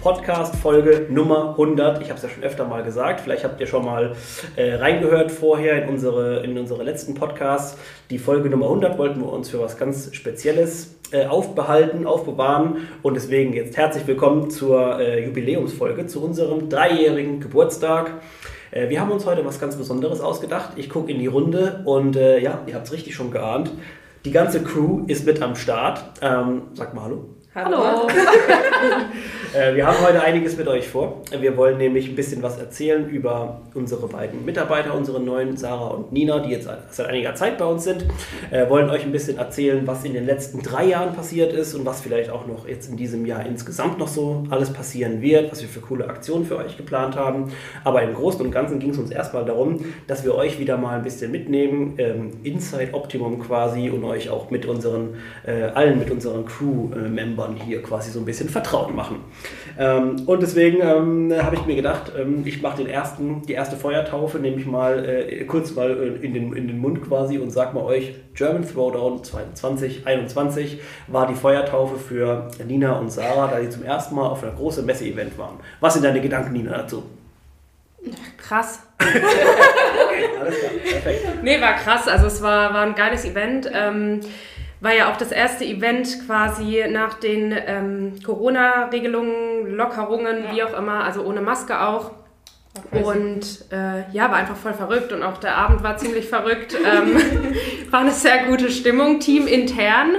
Podcast-Folge Nummer 100. Ich habe es ja schon öfter mal gesagt. Vielleicht habt ihr schon mal äh, reingehört vorher in unsere, in unsere letzten Podcasts. Die Folge Nummer 100 wollten wir uns für was ganz Spezielles äh, aufbehalten, aufbewahren. Und deswegen jetzt herzlich willkommen zur äh, Jubiläumsfolge, zu unserem dreijährigen Geburtstag. Äh, wir haben uns heute was ganz Besonderes ausgedacht. Ich gucke in die Runde und äh, ja, ihr habt es richtig schon geahnt. Die ganze Crew ist mit am Start. Ähm, sag mal Hallo. Hallo. Äh, wir haben heute einiges mit euch vor. Wir wollen nämlich ein bisschen was erzählen über unsere beiden Mitarbeiter, unsere neuen Sarah und Nina, die jetzt seit einiger Zeit bei uns sind. Wir wollen euch ein bisschen erzählen, was in den letzten drei Jahren passiert ist und was vielleicht auch noch jetzt in diesem Jahr insgesamt noch so alles passieren wird, was wir für coole Aktionen für euch geplant haben. Aber im Großen und Ganzen ging es uns erstmal darum, dass wir euch wieder mal ein bisschen mitnehmen, ähm, Inside Optimum quasi und euch auch mit unseren, äh, allen mit unseren Crew-Membern hier quasi so ein bisschen vertraut machen. Ähm, und deswegen ähm, habe ich mir gedacht, ähm, ich mache den ersten, die erste Feuertaufe, nehme ich mal äh, kurz mal äh, in, den, in den Mund quasi und sag mal euch, German Throwdown 2021 war die Feuertaufe für Nina und Sarah, da sie zum ersten Mal auf einer großen Messe-Event waren. Was sind deine Gedanken, Nina, dazu? Krass. okay, alles klar, perfekt. Nee, war krass. Also es war, war ein geiles Event. Ähm, war ja auch das erste Event quasi nach den ähm, Corona-Regelungen, Lockerungen, Ja. wie auch immer, also ohne Maske auch. Und äh, ja, war einfach voll verrückt und auch der Abend war ziemlich verrückt. Ähm, war eine sehr gute Stimmung, Team intern.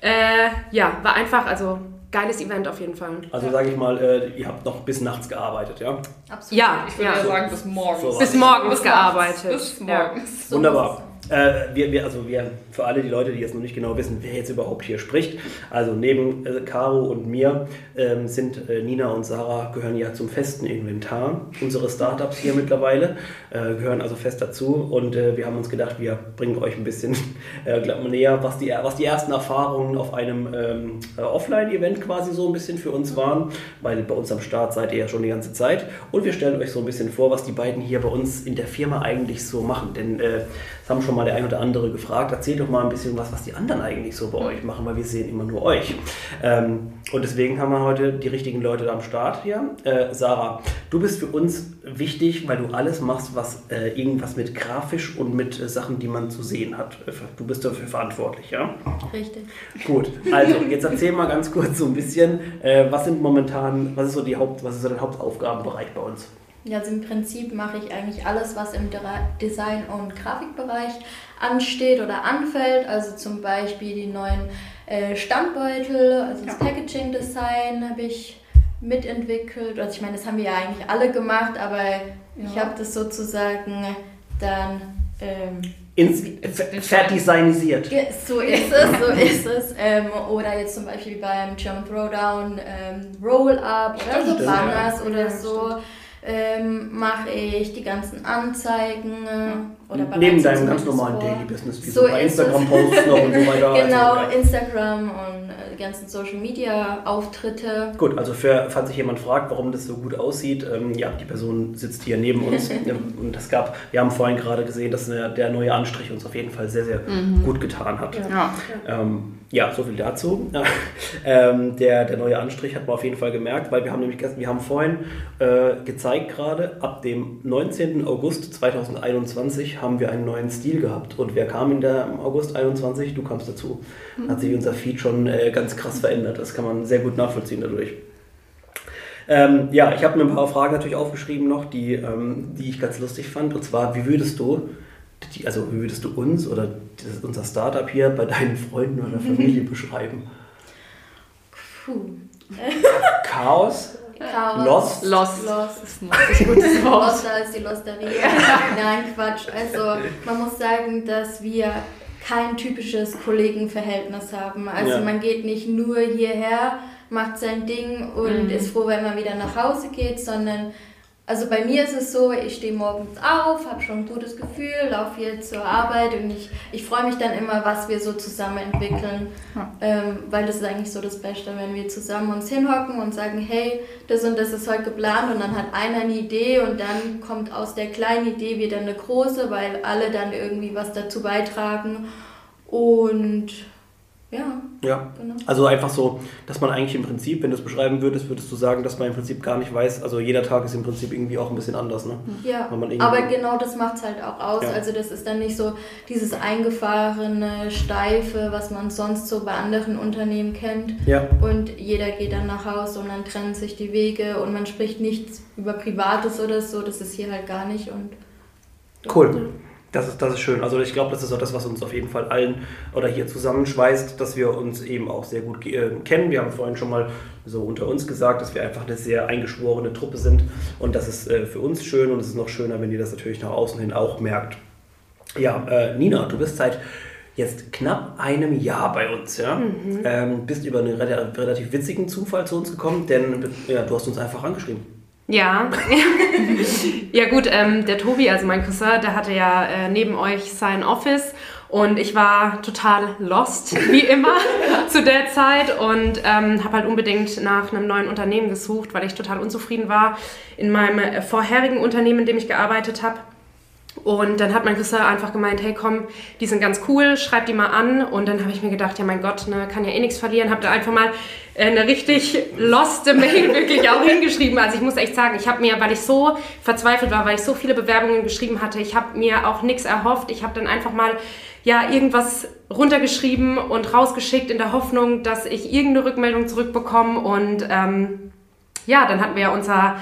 Äh, ja, war einfach, also geiles Event auf jeden Fall. Also sage ich mal, äh, ihr habt noch bis nachts gearbeitet, ja? Absolut. Ja, Ich würde ja. ja sagen, bis morgens. So Bis morgens Bis gearbeitet. Bis Ja. morgens. So Wunderbar. Äh, wir, wir, also wir, für alle die Leute, die jetzt noch nicht genau wissen, wer jetzt überhaupt hier spricht, also neben äh, Caro und mir ähm, sind äh, Nina und Sarah gehören ja zum festen Inventar unserer Startups hier mittlerweile, äh, gehören also fest dazu. Und äh, wir haben uns gedacht, wir bringen euch ein bisschen äh, näher, was die, was die ersten Erfahrungen auf einem ähm, äh, Offline-Event quasi so ein bisschen für uns waren, weil bei uns am Start seid ihr ja schon die ganze Zeit. Und wir stellen euch so ein bisschen vor, was die beiden hier bei uns in der Firma eigentlich so machen, denn das haben schon mal der ein oder andere gefragt. Erzählt doch mal ein bisschen was, was die anderen eigentlich so bei euch machen, weil wir sehen immer nur euch. Ähm, und deswegen haben wir heute die richtigen Leute da am Start hier. Äh, Sarah, du bist für uns wichtig, weil du alles machst, was äh, irgendwas mit grafisch und mit äh, Sachen, die man zu sehen hat. Äh, Du bist dafür verantwortlich, ja? Richtig. Gut, also jetzt erzähl mal ganz kurz so ein bisschen, äh, was sind momentan, was ist so die Haupt, was ist so dein Hauptaufgabenbereich bei uns? Ja, also im Prinzip mache ich eigentlich alles, was im Design- und Grafikbereich ansteht oder anfällt. Also zum Beispiel die neuen äh, Standbeutel, also das Ja. Packaging-Design habe ich mitentwickelt. Also ich meine, das haben wir ja eigentlich alle gemacht, aber ich Ja. habe das sozusagen dann... Ähm, Ins, ver- verdesignisiert. So ist es, so ist es. Ähm, oder jetzt zum Beispiel beim German Throwdown ähm, Roll-Up oder so Stimmt, Banners ja. oder Ja, so ähm, mache ich die ganzen Anzeigen äh, oder Neben deinem ganz normalen. Daily Business, wie So so bei ist Instagram es. posten noch und so weiter. Genau, Also, ja. Instagram und ganzen Social Media Auftritte. Gut, also für, falls sich jemand fragt, warum das so gut aussieht, ähm, ja, die Person sitzt hier neben uns und es gab, wir haben vorhin gerade gesehen, dass eine, der neue Anstrich uns auf jeden Fall sehr, sehr gut getan hat. Ja. Ähm, ja, so viel dazu. ähm, der, der neue Anstrich hat man auf jeden Fall gemerkt, weil wir haben nämlich gestern, wir haben vorhin äh, gezeigt gerade, ab dem 19. August 2021 haben wir einen neuen Stil gehabt. Und wer kam in der im August 21? Du kamst dazu. Hat sich unser Feed schon äh, ganz krass verändert. Das kann man sehr gut nachvollziehen dadurch. Ähm, ja, ich habe mir ein paar Fragen natürlich aufgeschrieben noch, die, ähm, die ich ganz lustig fand. Und zwar, wie würdest du, die, also wie würdest du uns oder das, unser Startup hier bei deinen Freunden oder Familie beschreiben? Puh. Chaos? Chaos. Lost? Lost. Lost. Das ist ein gutes Wort. Loster ist die Losterie. Nein, Quatsch. Also man muss sagen, dass wir kein typisches Kollegenverhältnis haben. Also Ja. man geht nicht nur hierher, macht sein Ding und Mhm. ist froh, wenn man wieder nach Hause geht, sondern Also bei mir ist es so, ich stehe morgens auf, habe schon ein gutes Gefühl, laufe jetzt zur Arbeit und ich, ich freue mich dann immer, was wir so zusammen entwickeln. Ja. Ähm, weil das ist eigentlich so das Beste, wenn wir zusammen uns hinhocken und sagen, hey, das und das ist heute geplant und dann hat einer eine Idee und dann kommt aus der kleinen Idee wieder eine große, weil alle dann irgendwie was dazu beitragen. Und ja. Ja. Genau. Also einfach so, dass man eigentlich im Prinzip, wenn du es beschreiben würdest, würdest du sagen, dass man im Prinzip gar nicht weiß, also jeder Tag ist im Prinzip irgendwie auch ein bisschen anders, ne? Ja. Aber genau das macht es halt auch aus. Ja. Also das ist dann nicht so dieses eingefahrene, steife, was man sonst so bei anderen Unternehmen kennt. Ja. Und jeder geht dann nach Hause und dann trennen sich die Wege und man spricht nichts über Privates oder so. Das ist hier halt gar nicht und. Cool. Das ist, das ist schön. Also ich glaube, das ist auch das, was uns auf jeden Fall allen oder hier zusammenschweißt, dass wir uns eben auch sehr gut äh, kennen. Wir haben vorhin schon mal so unter uns gesagt, dass wir einfach eine sehr eingeschworene Truppe sind. Und das ist äh, für uns schön und es ist noch schöner, wenn ihr das natürlich nach außen hin auch merkt. Ja, äh, Nina, du bist seit jetzt knapp einem Jahr bei uns. Ja? Mhm. Ähm, bist über einen relativ witzigen Zufall zu uns gekommen, denn ja, du hast uns einfach angeschrieben. Ja, ja gut, ähm, der Tobi, also mein Cousin, der hatte ja äh, neben euch sein Office und ich war total lost, wie immer, zu der Zeit und ähm, habe halt unbedingt nach einem neuen Unternehmen gesucht, weil ich total unzufrieden war in meinem äh, vorherigen Unternehmen, in dem ich gearbeitet habe. Und dann hat mein Cousin einfach gemeint, hey komm, die sind ganz cool, schreib die mal an. Und dann habe ich mir gedacht, ja mein Gott, ne, kann ja eh nichts verlieren. Habe da einfach mal eine richtig loste Mail wirklich auch hingeschrieben. Also ich muss echt sagen, ich habe mir, weil ich so verzweifelt war, weil ich so viele Bewerbungen geschrieben hatte, ich habe mir auch nichts erhofft. Ich habe dann einfach mal ja irgendwas runtergeschrieben und rausgeschickt in der Hoffnung, dass ich irgendeine Rückmeldung zurückbekomme. Und ähm, ja, dann hatten wir ja unser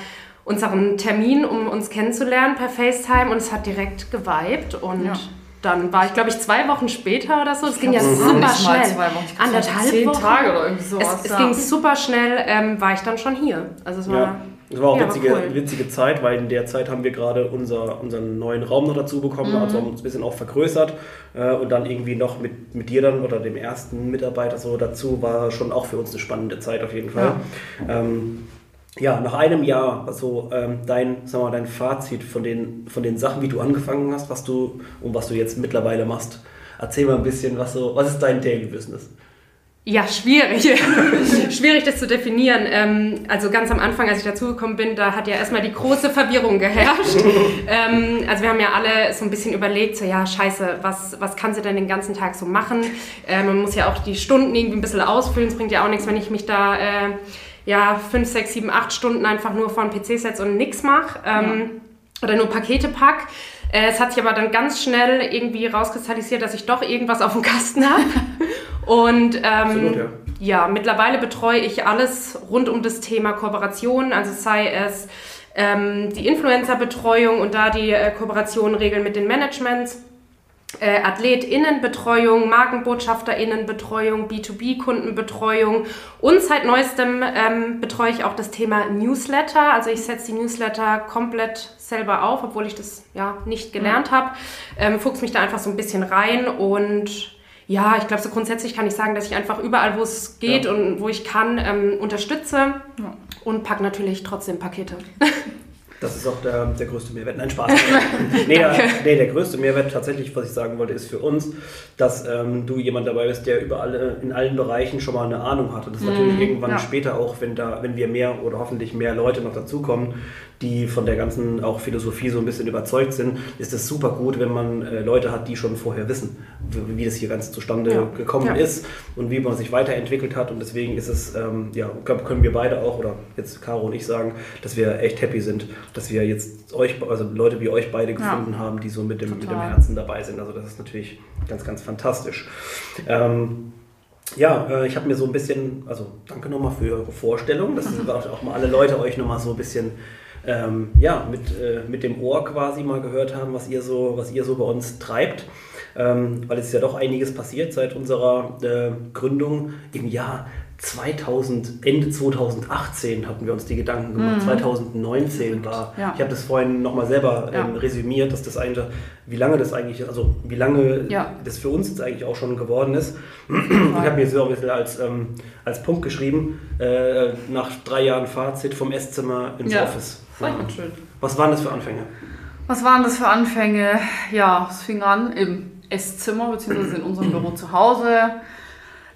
unseren Termin, um uns kennenzulernen per FaceTime und es hat direkt geweibt und ja. dann war ich, glaube ich, zwei Wochen später oder so. Es ging ja super schnell. Zwei Wochen. Anderthalb zehn Wochen. Tage oder irgendwie sowas. Es, es ging super schnell, ähm, war ich dann schon hier. Also es war... Ja. Das war auch ja, witzige, cool. witzige Zeit, weil in der Zeit haben wir gerade unser, unseren neuen Raum noch dazu bekommen, mhm. also haben uns ein bisschen auch vergrößert äh, und dann irgendwie noch mit, mit dir dann oder dem ersten Mitarbeiter so dazu, war schon auch für uns eine spannende Zeit auf jeden Fall. Ja. Ähm, ja, nach einem Jahr, also ähm, dein, sag mal, dein Fazit von den, von den Sachen, wie du angefangen hast, was du und was du jetzt mittlerweile machst. Erzähl mal ein bisschen, was so, was ist dein Daily Business? Ja, schwierig. schwierig, das zu definieren. Ähm, also ganz am Anfang, als ich dazugekommen bin, da hat ja erstmal die große Verwirrung geherrscht. ähm, also wir haben ja alle so ein bisschen überlegt, so ja, scheiße, was, was kann sie denn den ganzen Tag so machen? Äh, man muss ja auch die Stunden irgendwie ein bisschen ausfüllen. Es bringt ja auch nichts, wenn ich mich da... Äh, ja, fünf, sechs, sieben, acht Stunden einfach nur von PC-Sets und nichts mache ähm, ja. oder nur Pakete pack. Äh, es hat sich aber dann ganz schnell irgendwie rauskristallisiert, dass ich doch irgendwas auf dem Kasten habe. und ähm, Absolut, ja. ja, mittlerweile betreue ich alles rund um das Thema Kooperation, also sei es ähm, die Influencer-Betreuung und da die äh, Kooperation regeln mit den Managements äh, AthletInnenbetreuung, MarkenbotschafterInnenbetreuung, B2B-Kundenbetreuung und seit neuestem ähm, betreue ich auch das Thema Newsletter. Also ich setze die Newsletter komplett selber auf, obwohl ich das ja nicht gelernt mhm. habe. Ähm, fuchs mich da einfach so ein bisschen rein und ja, ich glaube, so grundsätzlich kann ich sagen, dass ich einfach überall, wo es geht ja. und wo ich kann, ähm, unterstütze ja. und packe natürlich trotzdem Pakete. Das ist auch der, der größte Mehrwert. Nein, Spaß. nee, der, nee, der größte Mehrwert tatsächlich, was ich sagen wollte, ist für uns, dass ähm, du jemand dabei bist, der über alle, in allen Bereichen schon mal eine Ahnung hat. Und das ist natürlich mhm, irgendwann ja. später auch, wenn, da, wenn wir mehr oder hoffentlich mehr Leute noch dazukommen, die von der ganzen auch Philosophie so ein bisschen überzeugt sind, ist es super gut, wenn man äh, Leute hat, die schon vorher wissen, wie, wie das hier ganz zustande ja. gekommen ja. ist und wie man sich weiterentwickelt hat. Und deswegen ist es, ähm, ja, können wir beide auch, oder jetzt Caro und ich sagen, dass wir echt happy sind, dass wir jetzt euch, also Leute wie euch beide gefunden ja. haben, die so mit dem, mit dem Herzen dabei sind. Also das ist natürlich ganz, ganz fantastisch. Ähm, ja, äh, ich habe mir so ein bisschen, also danke nochmal für eure Vorstellung, dass auch mal alle Leute euch nochmal so ein bisschen ähm, ja, mit, äh, mit dem Ohr quasi mal gehört haben, was ihr so, was ihr so bei uns treibt. Ähm, weil es ist ja doch einiges passiert seit unserer äh, Gründung im Jahr 2000, Ende 2018 hatten wir uns die Gedanken gemacht. Mhm. 2019 war. Ja. Ich habe das vorhin nochmal selber ähm, ja. resümiert, dass das eigentlich, wie lange das eigentlich, also wie lange ja. das für uns jetzt eigentlich auch schon geworden ist. ich habe mir so ein bisschen als, ähm, als Punkt geschrieben, äh, nach drei Jahren Fazit vom Esszimmer ins Office. Schön. Was waren das für Anfänge? Was waren das für Anfänge? Ja, es fing an im Esszimmer, beziehungsweise in unserem Büro zu Hause.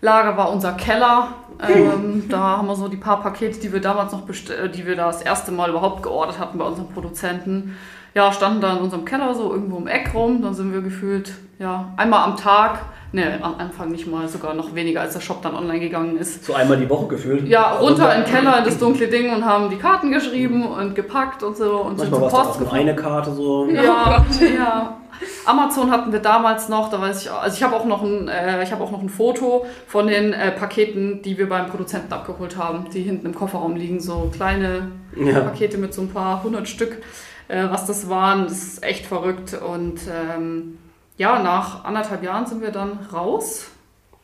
Lager war unser Keller. Ähm, da haben wir so die paar Pakete, die wir damals noch bestellt, die wir da das erste Mal überhaupt geordert hatten bei unserem Produzenten. Ja, standen da in unserem Keller so irgendwo im Eck rum. Dann sind wir gefühlt, ja, einmal am Tag Ne, am Anfang nicht mal, sogar noch weniger, als der Shop dann online gegangen ist. So einmal die Woche gefühlt? Ja, runter in den Keller, in das dunkle Ding und haben die Karten geschrieben und gepackt und so. Und Manchmal war es auch nur eine Karte so. Ja, oh ja. Amazon hatten wir damals noch, da weiß ich, also ich habe auch noch ein, äh, ich habe auch noch ein Foto von den äh, Paketen, die wir beim Produzenten abgeholt haben, die hinten im Kofferraum liegen, so kleine ja. Pakete mit so ein paar hundert Stück, äh, was das waren, das ist echt verrückt und ähm, ja, nach anderthalb Jahren sind wir dann raus.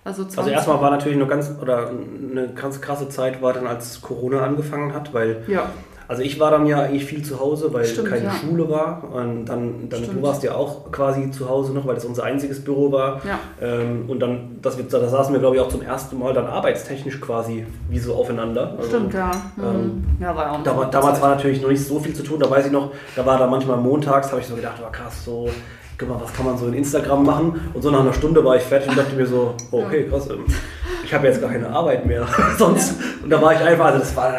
Also, also erstmal war natürlich nur ganz oder eine ganz krasse Zeit war dann, als Corona angefangen hat, weil ja. Also ich war dann ja eigentlich viel zu Hause, weil Stimmt, keine ja. Schule war und dann, dann du warst ja auch quasi zu Hause noch, weil das unser einziges Büro war ja. Ähm, und dann das da saßen wir glaube ich auch zum ersten Mal dann arbeitstechnisch quasi wie so aufeinander. Also, Stimmt ja. Ähm, mhm. ja war auch da, damals war natürlich noch nicht so viel zu tun, da weiß ich noch, da war da manchmal montags, habe ich so gedacht, war krass so guck mal, was kann man so in Instagram machen? Und so nach einer Stunde war ich fertig und dachte mir so, oh, okay, krass, ähm, ich habe jetzt gar keine Arbeit mehr sonst. Und da war ich einfach, also das war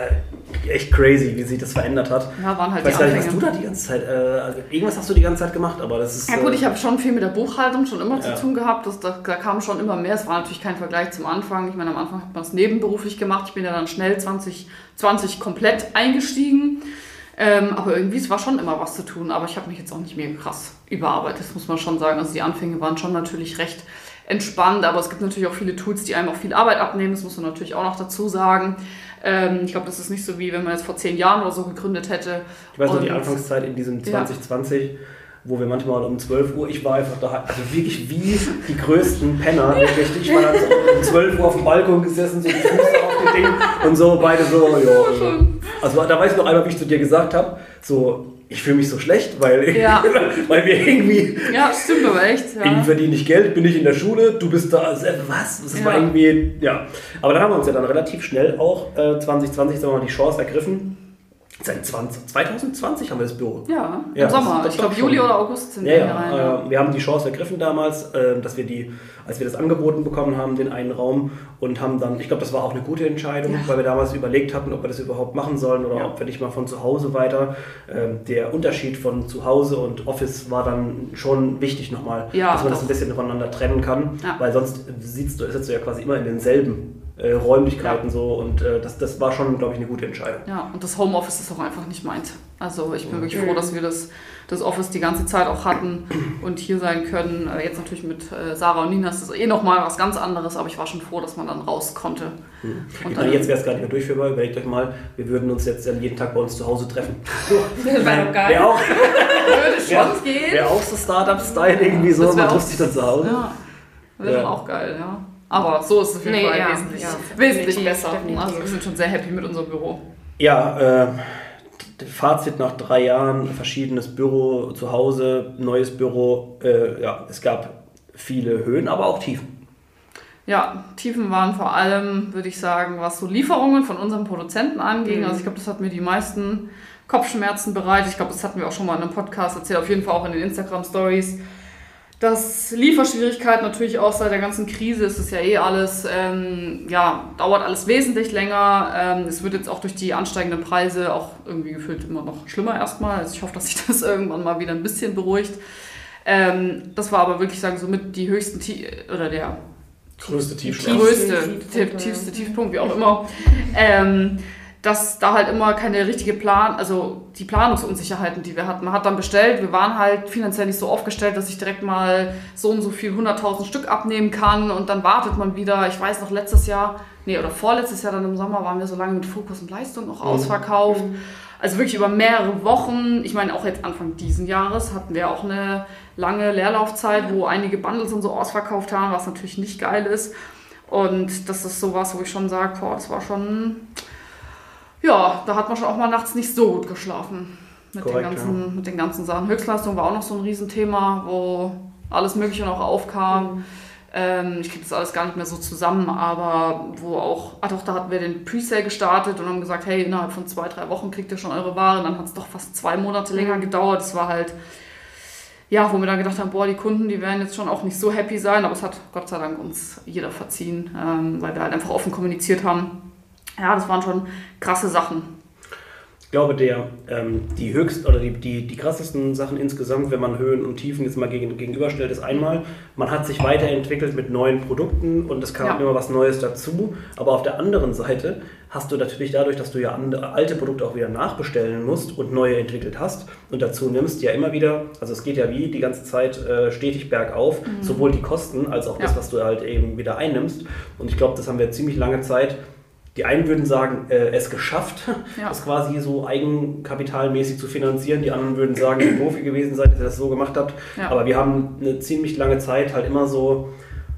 echt crazy, wie sich das verändert hat. Ja, waren halt ich weiß gar nicht, was du da die ganze Zeit, äh, also irgendwas hast du die ganze Zeit gemacht, aber das ist... Ja gut, äh, ich habe schon viel mit der Buchhaltung schon immer ja. zu tun gehabt, das, da, da kam schon immer mehr, es war natürlich kein Vergleich zum Anfang, ich meine, am Anfang hat man es nebenberuflich gemacht, ich bin ja dann schnell 2020 komplett eingestiegen. Ähm, aber irgendwie, es war schon immer was zu tun. Aber ich habe mich jetzt auch nicht mehr krass überarbeitet, das muss man schon sagen. Also die Anfänge waren schon natürlich recht entspannt, aber es gibt natürlich auch viele Tools, die einem auch viel Arbeit abnehmen. Das muss man natürlich auch noch dazu sagen. Ähm, ich glaube, das ist nicht so wie wenn man jetzt vor zehn Jahren oder so gegründet hätte. Ich weiß noch, die Anfangszeit in diesem 2020. Ja wo wir manchmal um 12 Uhr, ich war einfach da, also wirklich wie die größten Penner. Ich war dann so um 12 Uhr auf dem Balkon gesessen, so die Füße Ding und so, beide so, ja. Also da weiß ich noch einmal, wie ich zu dir gesagt habe, so, ich fühle mich so schlecht, weil, ja. weil wir irgendwie. Ja, stimmt aber echt. Ja. Irgendwie verdiene ich Geld, bin ich in der Schule, du bist da. Also, was? Das ja. war irgendwie. Ja. Aber dann haben wir uns ja dann relativ schnell auch äh, 2020 sagen wir mal, die Chance ergriffen, Seit 20, 2020 haben wir das Büro. Ja, im ja, Sommer. ich glaube, Juli oder August sind ja, wir ja, rein. Ja. Äh, wir haben die Chance ergriffen damals, äh, dass wir die, als wir das angeboten bekommen haben, den einen Raum und haben dann, ich glaube, das war auch eine gute Entscheidung, ja. weil wir damals überlegt hatten, ob wir das überhaupt machen sollen oder ob wir nicht mal von zu Hause weiter. Ähm, der Unterschied von zu Hause und Office war dann schon wichtig nochmal, dass man doch. das ein bisschen voneinander trennen kann, weil sonst sitzt du, sitzt du ja quasi immer in denselben äh, Räumlichkeiten ja. so und äh, das, das war schon, glaube ich, eine gute Entscheidung. Ja, und das Homeoffice ist auch einfach nicht meins. Also ich bin wirklich froh, dass wir das, das Office die ganze Zeit auch hatten und hier sein können. Äh, jetzt natürlich mit äh, Sarah und Nina ist das eh nochmal was ganz anderes, aber ich war schon froh, dass man dann raus konnte. Mhm. Und dann, jetzt wäre es gar nicht mehr durchführbar. Überlegt euch mal, wir würden uns jetzt jeden Tag bei uns zu Hause treffen. das wäre doch geil. Wär auch, Würde schon wär, gehen. Wäre auch so Startup-Style irgendwie so, man trifft sich dann zu Hause. Ja, wäre ja. auch geil, ja. Aber so ist es auf jeden nee, Fall ja, wesentlich, ja, wesentlich besser. Definitiv. Also wir sind schon sehr happy mit unserem Büro. Ja, äh, Fazit nach drei Jahren, verschiedenes Büro zu Hause, neues Büro. Äh, ja, es gab viele Höhen, aber auch Tiefen. Ja, Tiefen waren vor allem, würde ich sagen, was so Lieferungen von unseren Produzenten anging. Mhm. Also ich glaube, das hat mir die meisten Kopfschmerzen bereitet. Ich glaube, das hatten wir auch schon mal in einem Podcast erzählt, auf jeden Fall auch in den Instagram-Stories dass Lieferschwierigkeiten natürlich auch seit der ganzen Krise ist es ja eh alles, ähm, ja, dauert alles wesentlich länger. Ähm, es wird jetzt auch durch die ansteigenden Preise auch irgendwie gefühlt immer noch schlimmer erstmal. Also ich hoffe, dass sich das irgendwann mal wieder ein bisschen beruhigt. Ähm, das war aber wirklich, sagen so mit die höchsten, Tie oder der größte Tiefschlag. Größte, tiefste Tiefpunkt, wie auch immer. Dass da halt immer keine richtige Plan, also die Planungsunsicherheiten, die wir hatten. Man hat dann bestellt, wir waren halt finanziell nicht so aufgestellt, dass ich direkt mal so und so viel 100.000 Stück abnehmen kann und dann wartet man wieder. Ich weiß noch, letztes Jahr, nee, oder vorletztes Jahr dann im Sommer waren wir so lange mit Fokus und Leistung noch mhm. ausverkauft. Mhm. Also wirklich über mehrere Wochen. Ich meine, auch jetzt Anfang diesen Jahres hatten wir auch eine lange Leerlaufzeit, wo einige Bundles und so ausverkauft haben, was natürlich nicht geil ist. Und das ist sowas, wo ich schon sage, boah, das war schon ja, da hat man schon auch mal nachts nicht so gut geschlafen. Mit, Korrekt, den, ganzen, ja. mit den ganzen Sachen. Höchstleistung war auch noch so ein Riesenthema, wo alles Mögliche noch aufkam. Mhm. Ähm, ich kriege das alles gar nicht mehr so zusammen, aber wo auch, ah doch, da hatten wir den Presale gestartet und haben gesagt, hey, innerhalb von zwei, drei Wochen kriegt ihr schon eure Ware. Dann hat es doch fast zwei Monate länger Mhm. gedauert. Das war halt, ja, wo wir dann gedacht haben, boah, die Kunden, die werden jetzt schon auch nicht so happy sein, aber es hat Gott sei Dank uns jeder verziehen, ähm, weil wir halt einfach offen kommuniziert haben. Ja, das waren schon krasse Sachen. Ich glaube, der, ähm, die höchst oder die, die, die krassesten Sachen insgesamt, wenn man Höhen und Tiefen jetzt mal gegen, gegenüberstellt, ist einmal, man hat sich weiterentwickelt mit neuen Produkten und es kam Ja. immer was Neues dazu. Aber auf der anderen Seite hast du natürlich dadurch, dass du ja andere, alte Produkte auch wieder nachbestellen musst und neue entwickelt hast und dazu nimmst, ja immer wieder, also es geht ja wie die ganze Zeit äh, stetig bergauf, sowohl die Kosten als auch das, Mhm. Ja. was du halt eben wieder einnimmst. Und ich glaube, das haben wir ziemlich lange Zeit. Die einen würden sagen, äh, es geschafft, Ja. das quasi so eigenkapitalmäßig zu finanzieren. Die anderen würden sagen, ihr Profi gewesen seid, dass ihr das so gemacht habt. Ja. Aber wir haben eine ziemlich lange Zeit halt immer so,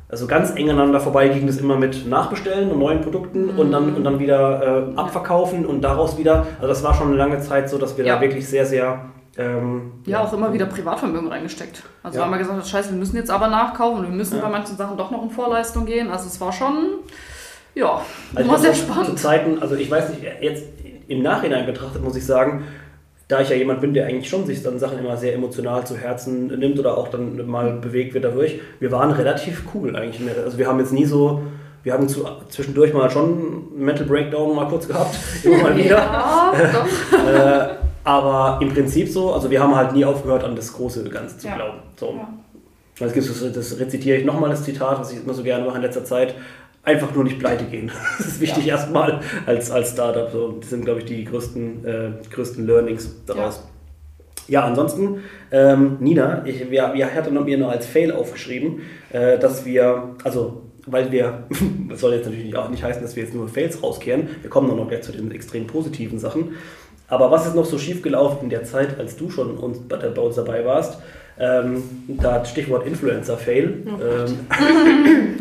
also ganz eng aneinander vorbei ging das immer mit Nachbestellen und neuen Produkten und, Mhm. dann, und dann wieder äh, abverkaufen und daraus wieder. Also das war schon eine lange Zeit so, dass wir Ja. da wirklich sehr, sehr... Ähm, Ja, auch immer wieder Privatvermögen reingesteckt. Also Ja. weil man gesagt scheiße, wir müssen jetzt aber nachkaufen und wir müssen Ja. bei manchen Sachen doch noch in Vorleistung gehen. Also es war schon, ja, Also ich sehr glaub, Zu spannend. Zeiten, also ich weiß nicht, jetzt im Nachhinein betrachtet muss ich sagen, da ich ja jemand bin, der eigentlich schon sich dann Sachen immer sehr emotional zu Herzen nimmt oder auch dann mal bewegt wird dadurch, wir waren relativ cool eigentlich. Also wir haben jetzt nie so, wir haben zu, zwischendurch mal schon einen Mental Breakdown mal kurz gehabt, immer mal wieder. Ja, doch. äh, aber im Prinzip so, also wir haben halt nie aufgehört, an das große Ganze zu Ja. glauben. So. Ja. Gibt's, das, das rezitiere ich nochmal das Zitat, was ich immer so gerne mache in letzter Zeit. Einfach nur nicht pleite gehen. Das ist wichtig erstmal als, als Startup. So, das sind, glaube ich, die größten, äh, größten Learnings daraus. Ja, ansonsten, ähm, Nina, ich, wir, wir hatten mir nur als Fail aufgeschrieben, äh, dass wir, also, weil wir, das soll jetzt natürlich auch nicht heißen, dass wir jetzt nur Fails rauskehren, wir kommen dann noch gleich zu den extrem positiven Sachen. Aber was ist noch so schief gelaufen in der Zeit, als du schon uns, bei, bei uns dabei warst? Ähm, da Stichwort Influencer-Fail. ähm,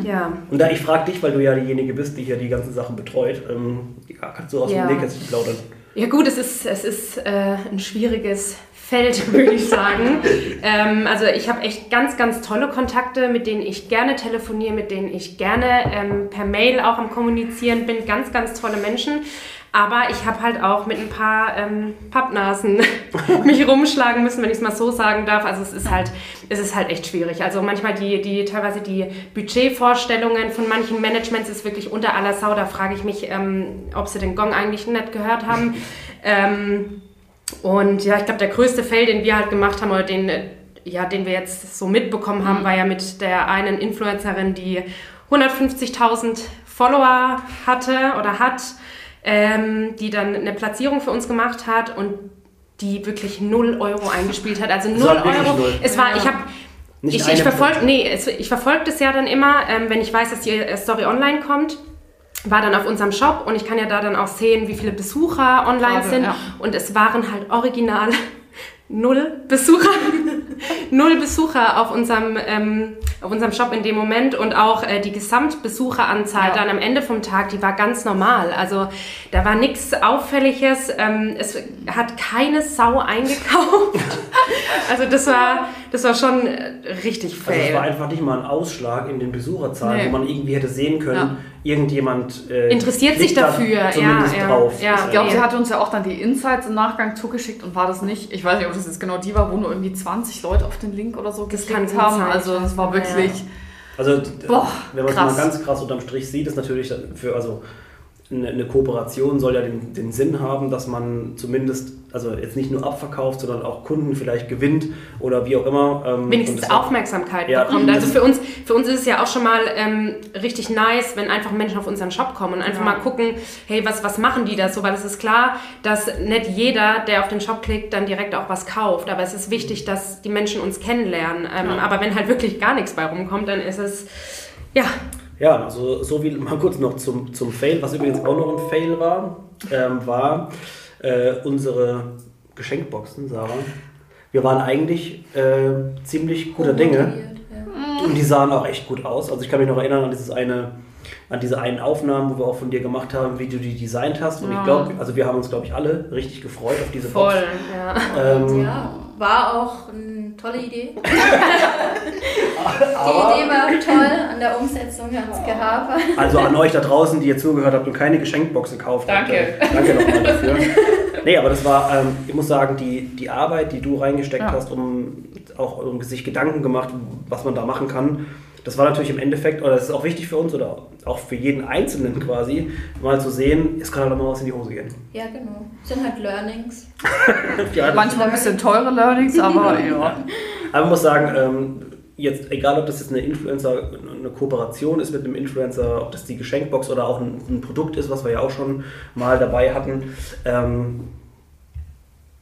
Ja. und da ich frage dich, weil du ja diejenige bist, die hier die ganzen Sachen betreut, ähm, ja, kannst du aus Ja. dem Nähkästchen plaudern? Ja gut, es ist, es ist äh, ein schwieriges Feld, würde ich sagen. ähm, also ich habe echt ganz, ganz tolle Kontakte, mit denen ich gerne telefoniere, mit denen ich gerne ähm, per Mail auch am Kommunizieren bin. Ganz, ganz tolle Menschen. Aber ich habe halt auch mit ein paar ähm, Pappnasen mich rumschlagen müssen, wenn ich es mal so sagen darf. Also es ist halt, es ist halt echt schwierig. Also manchmal die, die teilweise die Budgetvorstellungen von manchen Managements ist wirklich unter aller Sau. Da frage ich mich, ähm, ob sie den Gong eigentlich nicht gehört haben. ähm, und ja, ich glaube, der größte Fail, den wir halt gemacht haben oder den, äh, ja, den wir jetzt so mitbekommen haben, war ja mit der einen Influencerin, die 150.000 Follower hatte oder hat, ähm, die dann eine Platzierung für uns gemacht hat und die wirklich 0 Euro eingespielt hat. Also 0 war wirklich Euro. null. Es war, Ja. ich habe Nicht ich, ich verfolge nee, es, ich verfolge das ja dann immer, ähm, wenn ich weiß, dass die äh, Story online kommt. War dann auf unserem Shop und ich kann ja da dann auch sehen, wie viele Besucher online Gerade, sind. ja. Und es waren halt original null Besucher. null Besucher auf unserem, ähm, auf unserem Shop in dem Moment und auch äh, die Gesamtbesucheranzahl Ja. dann am Ende vom Tag, die war ganz normal. Also da war nichts Auffälliges. Ähm, es hat keine Sau eingekauft. also das war, das war schon äh, richtig Also es fail. war einfach nicht mal ein Ausschlag in den Besucherzahlen, Nee. wo man irgendwie hätte sehen können, Ja. irgendjemand äh, Interessiert sich da dafür, ja, zumindest ja, drauf. ja. Ich glaube, Ja. sie hatte uns ja auch dann die Insights im Nachgang zugeschickt und war das nicht. Ich weiß nicht, ob das jetzt genau die war, wo nur irgendwie 20 Leute auf den Link oder so geklickt haben. sein. Also das war wirklich. Also, Boah, wenn man es mal krass. ganz krass unterm Strich sieht, ist natürlich für, also eine, eine Kooperation soll ja den, den Sinn haben, dass man zumindest, also jetzt nicht nur abverkauft, sondern auch Kunden vielleicht gewinnt oder wie auch immer. ähm, wenigstens Aufmerksamkeit Ja, bekommt. Also für uns, für uns ist es ja auch schon mal ähm, richtig nice, wenn einfach Menschen auf unseren Shop kommen und einfach Ja. mal gucken, hey, was, was machen die da so? Weil es ist klar, dass nicht jeder, der auf den Shop klickt, dann direkt auch was kauft. Aber es ist wichtig, dass die Menschen uns kennenlernen. Ähm, Ja. Aber wenn halt wirklich gar nichts bei rumkommt, dann ist es, ja, Ja, also so wie mal kurz noch zum, zum Fail, was übrigens auch noch ein Fail war, ähm, war äh, unsere Geschenkboxen, Sarah. Wir waren eigentlich äh, ziemlich guter Dinge ja. und die sahen auch echt gut aus. Also ich kann mich noch erinnern an dieses eine, an diese einen Aufnahmen, wo wir auch von dir gemacht haben, wie du die designt hast. Und ich Ja. glaube, also wir haben uns glaube ich alle richtig gefreut auf diese voll. Box. Ja. Ähm, Ja. war auch eine tolle Idee. die Idee war toll, an der Umsetzung hat es gehapert. Also an euch da draußen, die ihr zugehört habt und keine Geschenkbox gekauft Danke. habt. Äh, danke nochmal dafür. nee, aber das war, ähm, ich muss sagen, die, die Arbeit, die du reingesteckt Ja. hast, um auch um sich Gedanken gemacht, was man da machen kann. Das war natürlich im Endeffekt, oder das ist auch wichtig für uns oder auch für jeden Einzelnen quasi, mal zu sehen, es kann halt auch mal was in die Hose gehen. Ja, genau. Sind halt Learnings. Ja, das- Manchmal ein bisschen teure Learnings, aber ja. Aber man muss sagen, ähm, jetzt, egal ob das jetzt eine Influencer, eine Kooperation ist mit einem Influencer, ob das die Geschenkbox oder auch ein, ein Produkt ist, was wir ja auch schon mal dabei hatten. Ähm,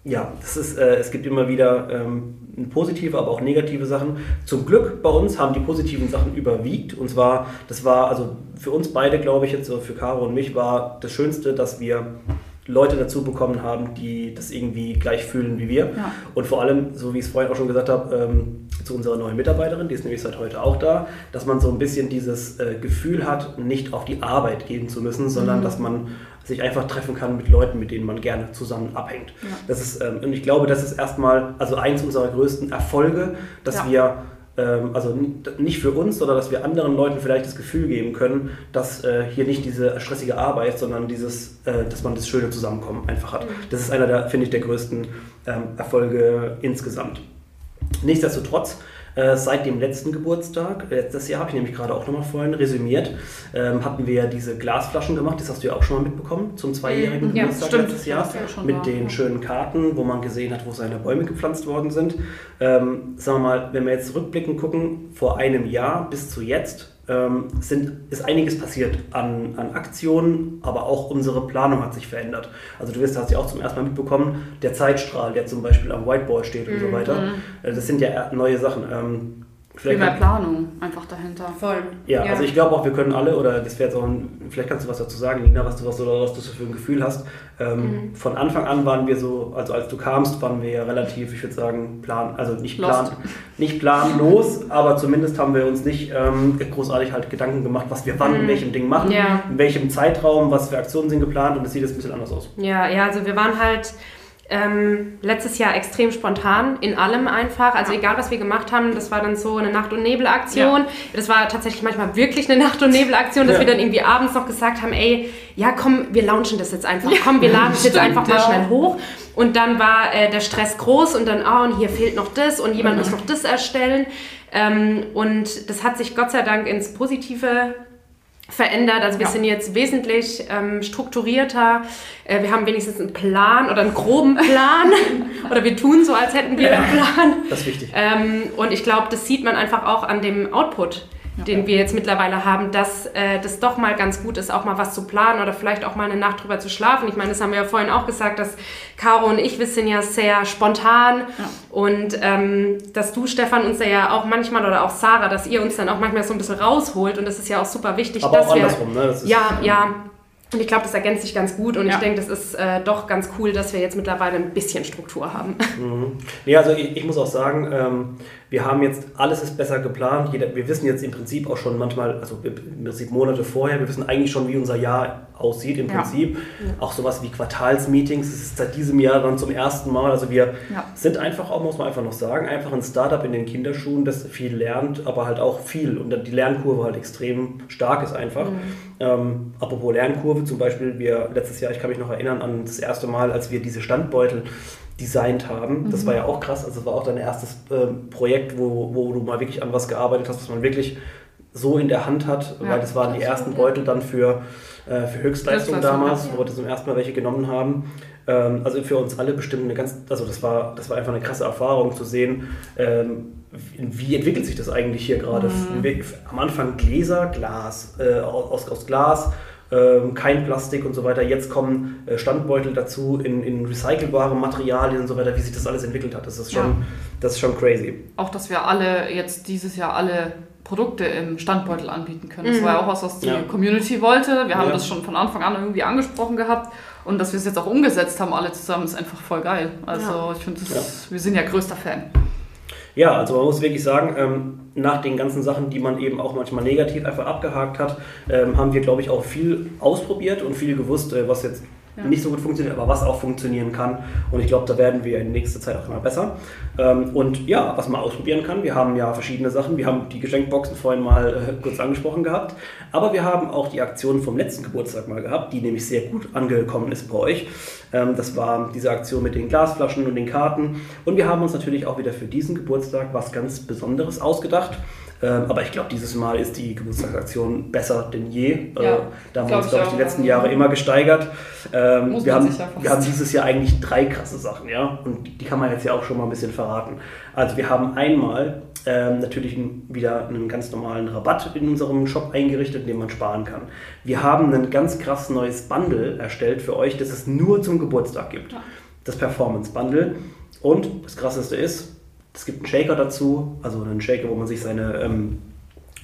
ja, das ist, äh, es gibt immer wieder ähm, positive, aber auch negative Sachen. Zum Glück bei uns haben die positiven Sachen überwiegt. Und zwar, das war, also für uns beide, glaube ich, jetzt so für Caro und mich, war das Schönste, dass wir Leute dazu bekommen haben, die das irgendwie gleich fühlen wie wir. Ja. Und vor allem, so wie ich es vorhin auch schon gesagt habe, ähm, zu unserer neuen Mitarbeiterin, die ist nämlich seit heute auch da, dass man so ein bisschen dieses äh, Gefühl hat, nicht auf die Arbeit gehen zu müssen, sondern dass man sich einfach treffen kann mit Leuten, mit denen man gerne zusammen abhängt. Ja. Das ist, ähm, und ich glaube, das ist erstmal, also eins unserer größten Erfolge, dass Ja. wir ähm, also nicht für uns, sondern dass wir anderen Leuten vielleicht das Gefühl geben können, dass äh, hier nicht diese stressige Arbeit, sondern dieses, äh, dass man das schöne Zusammenkommen einfach hat. Das ist einer der, finde ich, der größten ähm, Erfolge insgesamt. Nichtsdestotrotz, äh, seit dem letzten Geburtstag, letztes Jahr habe ich nämlich gerade auch nochmal vorhin resümiert, ähm, hatten wir ja diese Glasflaschen gemacht, das hast du ja auch schon mal mitbekommen, zum zweijährigen Mhm, ja, Geburtstag stimmt. letztes Jahr, ja mit da, den ja. schönen Karten, wo man gesehen hat, wo seine Bäume gepflanzt worden sind. Ähm, sagen wir mal, wenn wir jetzt rückblickend gucken, vor einem Jahr bis zu jetzt, ähm, sind, ist einiges passiert an, an Aktionen, aber auch unsere Planung hat sich verändert. Also du wirst, hast ja auch zum ersten Mal mitbekommen, der Zeitstrahl, der zum Beispiel am Whiteboard steht und so weiter. Äh, Das sind ja neue Sachen. Ähm, Viel mehr Planung einfach dahinter. Voll. ja, also ich glaube auch, wir können alle, oder das wäre jetzt auch ein, vielleicht kannst du was dazu sagen, Nina, was du, was, oder was du so für ein Gefühl hast. Ähm, Von Anfang an waren wir so, also als du kamst, waren wir ja relativ, ich würde sagen, plan, also nicht, plan, nicht planlos, aber zumindest haben wir uns nicht ähm, großartig halt Gedanken gemacht, was wir wann in welchem Ding machen, Ja. in welchem Zeitraum, was für Aktionen sind geplant und es sieht jetzt ein bisschen anders aus. Ja, ja, also wir waren halt ähm, letztes Jahr extrem spontan in allem einfach. Also egal, was wir gemacht haben, das war dann so eine Nacht- und Nebelaktion. Das war tatsächlich manchmal wirklich eine Nacht- und Nebelaktion, dass Ja. wir dann irgendwie abends noch gesagt haben, ey, ja komm, wir launchen das jetzt einfach. Komm, wir laden es jetzt einfach mal ja. schnell hoch. Und dann war äh, der Stress groß und dann, ah, und hier fehlt noch das und jemand muss noch das erstellen. Ähm, und das hat sich Gott sei Dank ins Positive verändert. Also wir Ja. sind jetzt wesentlich ähm, strukturierter. Äh, wir haben wenigstens einen Plan oder einen groben Plan. oder wir tun so, als hätten wir einen Plan. Das ist wichtig. Ähm, und ich glaube, das sieht man einfach auch an dem Output, den wir jetzt mittlerweile haben, dass äh, das doch mal ganz gut ist, auch mal was zu planen oder vielleicht auch mal eine Nacht drüber zu schlafen. Ich meine, das haben wir ja vorhin auch gesagt, dass Caro und ich, wir sind ja sehr spontan und ähm, dass du, Stefan, uns ja auch manchmal oder auch Sarah, dass ihr uns dann auch manchmal so ein bisschen rausholt und das ist ja auch super wichtig, Aber dass auch wir... andersrum, ne? Das ist, Ja, ja. Und ich glaube, das ergänzt sich ganz gut und ich Ja. denke, das ist äh, doch ganz cool, dass wir jetzt mittlerweile ein bisschen Struktur haben. Nee, also ich, ich muss auch sagen, ähm, wir haben jetzt, alles ist besser geplant. Jeder, wir wissen jetzt im Prinzip auch schon manchmal, also im Prinzip Monate vorher, wir wissen eigentlich schon, wie unser Jahr aussieht im Ja. Prinzip. Auch sowas wie Quartalsmeetings, das ist seit diesem Jahr dann zum ersten Mal. Also wir Ja. sind einfach auch, muss man einfach noch sagen, einfach ein Startup in den Kinderschuhen, das viel lernt, aber halt auch viel und die Lernkurve halt extrem stark ist einfach. Ähm, apropos Lernkurve zum Beispiel, wir letztes Jahr, ich kann mich noch erinnern an das erste Mal, als wir diese Standbeutel designt haben. Das war ja auch krass. Also es war auch dein erstes ähm, Projekt, wo, wo du mal wirklich an was gearbeitet hast, was man wirklich so in der Hand hat, Ja, weil das waren die ersten. Beutel dann für, äh, für Höchstleistung damals, ja. wo wir zum ersten Mal welche genommen haben. Ähm, also für uns alle bestimmt eine ganz, also das war, das war einfach eine krasse Erfahrung zu sehen, ähm, wie, entwickelt sich das eigentlich hier gerade. Wie- Am Anfang Gläser, Glas, äh, aus, aus Glas, kein Plastik und so weiter. Jetzt kommen äh, Standbeutel dazu in, in recycelbare Materialien und so weiter, wie sich das alles entwickelt hat. Das ist schon, Ja. das ist schon crazy. Auch, dass wir alle jetzt dieses Jahr alle Produkte im Standbeutel anbieten können. Das war ja auch was, was die Ja. Community wollte. Wir haben Ja. das schon von Anfang an irgendwie angesprochen gehabt. Und dass wir es jetzt auch umgesetzt haben, alle zusammen, ist einfach voll geil. Also Ja. ich finde, wir sind ja größter Fan. Ja, also man muss wirklich sagen, ähm, nach den ganzen Sachen, die man eben auch manchmal negativ einfach abgehakt hat, ähm, haben wir, glaube ich, auch viel ausprobiert und viel gewusst, äh, was jetzt ja. nicht so gut funktioniert, aber was auch funktionieren kann. Und ich glaube, da werden wir in nächster Zeit auch immer besser. Ähm, und ja, was man ausprobieren kann, wir haben ja verschiedene Sachen. Wir haben die Geschenkboxen vorhin mal äh, kurz angesprochen gehabt, aber wir haben auch die Aktion vom letzten Geburtstag mal gehabt, die nämlich sehr gut angekommen ist bei euch. Ähm, das war diese Aktion mit den Glasflaschen und den Karten. Und wir haben uns natürlich auch wieder für diesen Geburtstag was ganz Besonderes ausgedacht. Ähm, aber ich glaube, dieses Mal ist die Geburtstagsaktion besser denn je. Äh, ja, da haben wir uns, glaube ich, die letzten Jahre immer gesteigert. Ähm, wir, haben, wir haben dieses Jahr eigentlich drei krasse Sachen, ja. Und die kann man jetzt ja auch schon mal ein bisschen verraten. Also wir haben einmal ähm, natürlich wieder einen ganz normalen Rabatt in unserem Shop eingerichtet, den man sparen kann. Wir haben ein ganz krass neues Bundle erstellt für euch, das es nur zum Geburtstag gibt. Das Performance Bundle. Und das krasseste ist, es gibt einen Shaker dazu, also einen Shaker, wo man sich seine ähm,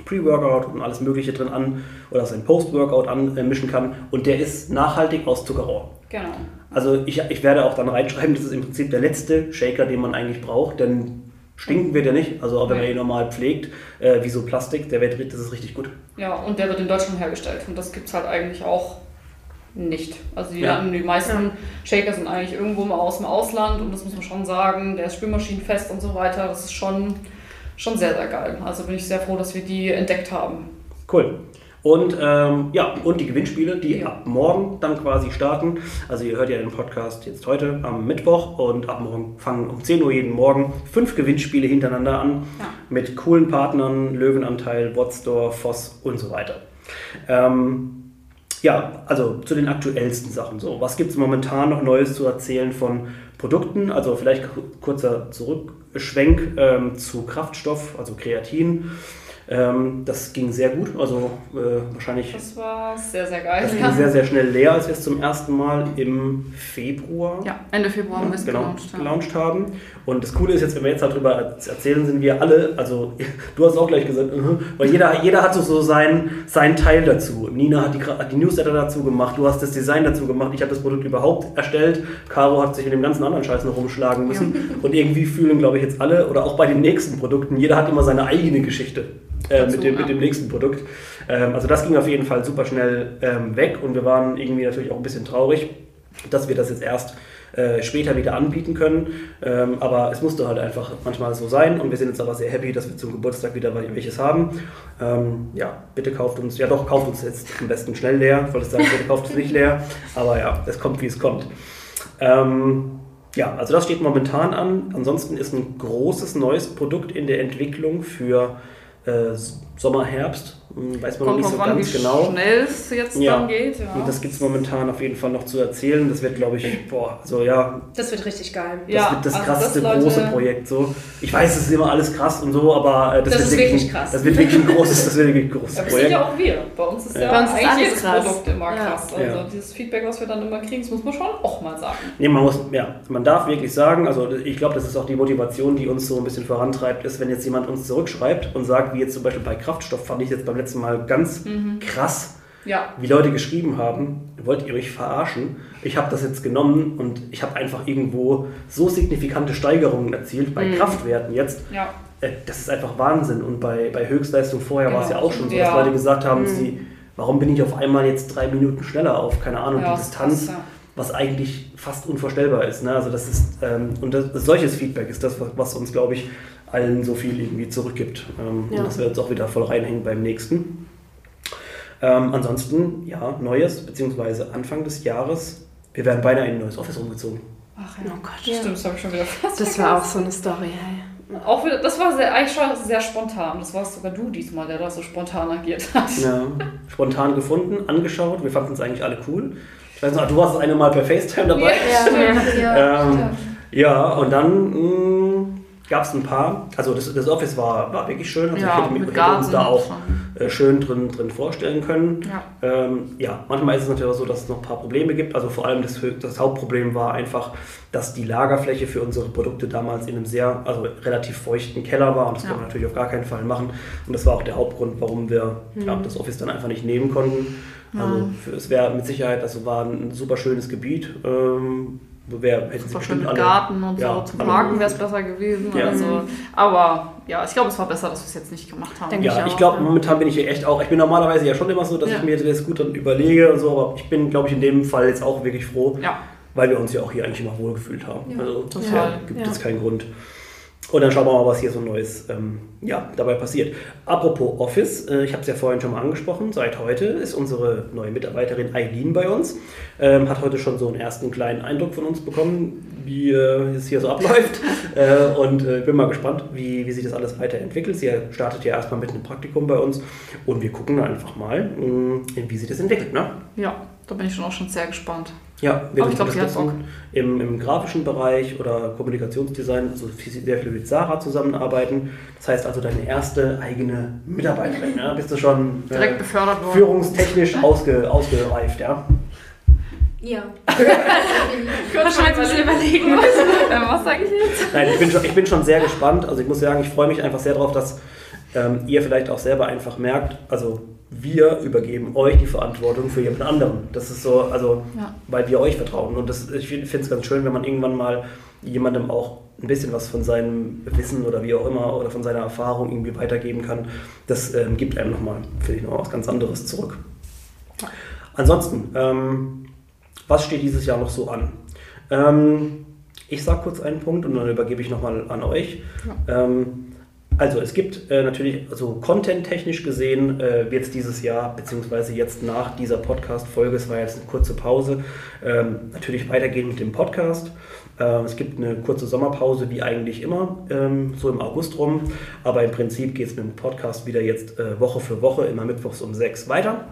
Pre-Workout und alles Mögliche drin an oder sein Post-Workout anmischen äh, kann und der ist nachhaltig aus Zuckerrohr. Genau. Also ich, ich werde auch dann reinschreiben, das ist im Prinzip der letzte Shaker, den man eigentlich braucht, denn stinken wird er nicht, also auch wenn man ihn normal pflegt, äh, wie so Plastik, der wird, das ist richtig gut. Ja, und der wird in Deutschland hergestellt und das gibt es halt eigentlich auch nicht. Also die, ja. die meisten Shaker sind eigentlich irgendwo mal aus dem Ausland und das muss man schon sagen, der ist spülmaschinenfest und so weiter. Das ist schon, schon sehr, sehr geil. Also bin ich sehr froh, dass wir die entdeckt haben. Cool. Und ähm, ja, und die Gewinnspiele, die ja. ab morgen dann quasi starten. Also ihr hört ja den Podcast jetzt heute am Mittwoch und ab morgen fangen um 10 Uhr jeden Morgen fünf Gewinnspiele hintereinander an ja. mit coolen Partnern, Löwenanteil, Wotstore, Voss und so weiter. Ähm, ja, also zu den aktuellsten Sachen. So, was gibt es momentan noch Neues zu erzählen von Produkten? Also vielleicht kurzer Zurückschwenk ähm, zu Kraftstoff, also Kreatin. Ähm, das ging sehr gut, also äh, wahrscheinlich. Das war sehr, sehr geil. Das ging ja. sehr, sehr schnell leer, als wir es zum ersten Mal im Februar. Ja, Ende Februar haben wir es gelauncht, ja. gelauncht haben. Und das Coole ist jetzt, wenn wir jetzt darüber erzählen, sind wir alle, also du hast auch gleich gesagt, weil jeder, jeder hat so, so sein, sein Teil dazu. Nina hat die, hat die Newsletter dazu gemacht, du hast das Design dazu gemacht, ich habe das Produkt überhaupt erstellt, Caro hat sich mit dem ganzen anderen Scheiß noch rumschlagen müssen. Ja. Und irgendwie fühlen, glaube ich, jetzt alle, oder auch bei den nächsten Produkten, jeder hat immer seine eigene Geschichte äh, mit, dem, mit dem nächsten Produkt. Ähm, also das ging auf jeden Fall super schnell ähm, weg und wir waren irgendwie natürlich auch ein bisschen traurig, dass wir das jetzt erst äh, später wieder anbieten können. Ähm, aber es musste halt einfach manchmal so sein und wir sind jetzt aber sehr happy, dass wir zum Geburtstag wieder welches haben. Ähm, ja, bitte kauft uns, ja doch, kauft uns jetzt am besten schnell leer. Ich wollte sagen, bitte kauft es nicht leer, aber ja, es kommt wie es kommt. Ähm, ja, also das steht momentan an. Ansonsten ist ein großes neues Produkt in der Entwicklung für äh, Sommer, Herbst. Hm, weiß man Kommt noch nicht so an, ganz wie genau. schnell es jetzt ja. dann geht. Ja. Und das gibt es momentan auf jeden Fall noch zu erzählen. Das wird, glaube ich, boah, also ja. Das wird richtig geil. Das ja, wird das also krasseste das große Projekt. So. Ich weiß, es ist immer alles krass und so, aber äh, das, das wird ist wirklich, wirklich krass. Das wird wirklich ein großes, das wird wirklich ein großes aber Projekt. Das sind ja auch wir. Bei uns ist ja, ja eigentlich jedes krass. Produkt immer krass. Also dieses Feedback, was wir dann immer kriegen, das muss man schon auch mal sagen. Nee, man muss, ja, man darf wirklich sagen, also ich glaube, das ist auch die Motivation, die uns so ein bisschen vorantreibt, ist, wenn jetzt jemand uns zurückschreibt und sagt, wie jetzt zum Beispiel bei Kraftstoff, fand ich jetzt beim letzten Mal ganz mhm. krass, ja. wie Leute geschrieben haben, wollt ihr euch verarschen? Ich habe das jetzt genommen und ich habe einfach irgendwo so signifikante Steigerungen erzielt bei mhm. Kraftwerten jetzt. Ja. Äh, das ist einfach Wahnsinn. Und bei, bei Höchstleistung vorher genau. war es ja auch schon so, dass Leute gesagt haben, mhm. sie, warum bin ich auf einmal jetzt drei Minuten schneller auf, keine Ahnung, die Distanz. Was eigentlich fast unvorstellbar ist. Ne? Also das ist ähm, und das, solches Feedback ist das, was uns, glaube ich, allen so viel irgendwie zurückgibt. Ähm, ja. Und das wird jetzt auch wieder voll reinhängen beim nächsten. Ähm, ansonsten, ja, Neues, beziehungsweise Anfang des Jahres, wir werden beinahe in ein neues Office umgezogen. Ach ja. Oh Gott, ja. stimmt, das habe ich schon wieder fast Das war auch so eine Story, hey. Auch wieder, das war sehr, eigentlich schon sehr spontan. Das warst sogar du diesmal, der da so spontan agiert hat. Ja, spontan gefunden, angeschaut. Wir fanden es eigentlich alle cool. Ich weiß noch, du warst das eine Mal per FaceTime dabei. Ja, ja, ja. ähm, ja und dann mh, mm, gab es ein paar. Also das, das Office war, war wirklich schön. Also ja, ich hätte, hätte uns da auch äh, schön drin, drin vorstellen können. Ja. Ähm, ja, manchmal ist es natürlich auch so, dass es noch ein paar Probleme gibt. Also vor allem das, das Hauptproblem war einfach, dass die Lagerfläche für unsere Produkte damals in einem sehr, also relativ feuchten Keller war. Und das ja. können wir natürlich auf gar keinen Fall machen. Und das war auch der Hauptgrund, warum wir mhm. ja, das Office dann einfach nicht nehmen konnten. Also für, es wäre mit Sicherheit, also war ein super schönes Gebiet. Ähm, Wer hätte sich bestimmt alle, Garten und ja, so. Zum Parken wäre es besser gewesen ja. oder so. Aber ja, ich glaube, es war besser, dass wir es jetzt nicht gemacht haben. Denke ja, ich, ich glaube, momentan bin ich echt auch, ich bin normalerweise ja schon immer so, dass ich mir das gut dann überlege und so, aber ich bin, glaube ich, in dem Fall jetzt auch wirklich froh, weil wir uns ja auch hier eigentlich immer wohlgefühlt haben. Also total. gibt es keinen Grund. Und dann schauen wir mal, was hier so Neues ähm, ja, dabei passiert. Apropos Office, äh, ich habe es ja vorhin schon mal angesprochen, seit heute ist unsere neue Mitarbeiterin Eileen bei uns. Ähm, hat heute schon so einen ersten kleinen Eindruck von uns bekommen, wie äh, es hier so abläuft. äh, und äh, bin mal gespannt, wie, wie sich das alles weiterentwickelt. Sie startet ja erstmal mit einem Praktikum bei uns und wir gucken einfach mal, mh, wie sich das entwickelt. Ne? Ja, da bin ich schon auch schon sehr gespannt. Ja, wir ich glaube, sie hat Bock. Im, Im grafischen Bereich oder Kommunikationsdesign, also sehr viel mit Sarah zusammenarbeiten. Das heißt also deine erste eigene Mitarbeiterin. Ja? Bist du schon äh, direkt befördert worden. Führungstechnisch ausge, ausgereift, ja? Ja. Kurz mal überlegen. Was sage ich jetzt? Nein, ich bin, schon, ich bin schon sehr gespannt. Also ich muss sagen, ich freue mich einfach sehr darauf, dass ähm, ihr vielleicht auch selber einfach merkt, also wir übergeben euch die Verantwortung für jemand anderen. Das ist so, also, ja. weil wir euch vertrauen. Und das, ich finde es ganz schön, wenn man irgendwann mal jemandem auch ein bisschen was von seinem Wissen oder wie auch immer oder von seiner Erfahrung irgendwie weitergeben kann. Das ähm, gibt einem nochmal, finde ich, noch was ganz anderes zurück. Ja. Ansonsten, ähm, was steht dieses Jahr noch so an? Ähm, ich sage kurz einen Punkt und dann übergebe ich nochmal an euch. Ja. Ähm, also es gibt äh, natürlich, also content-technisch gesehen, äh, wird es dieses Jahr, beziehungsweise jetzt nach dieser Podcast-Folge, es war jetzt eine kurze Pause, ähm, natürlich weitergehen mit dem Podcast. Ähm, es gibt eine kurze Sommerpause, wie eigentlich immer, ähm, so im August rum. Aber im Prinzip geht es mit dem Podcast wieder jetzt äh, Woche für Woche, immer mittwochs um sechs weiter.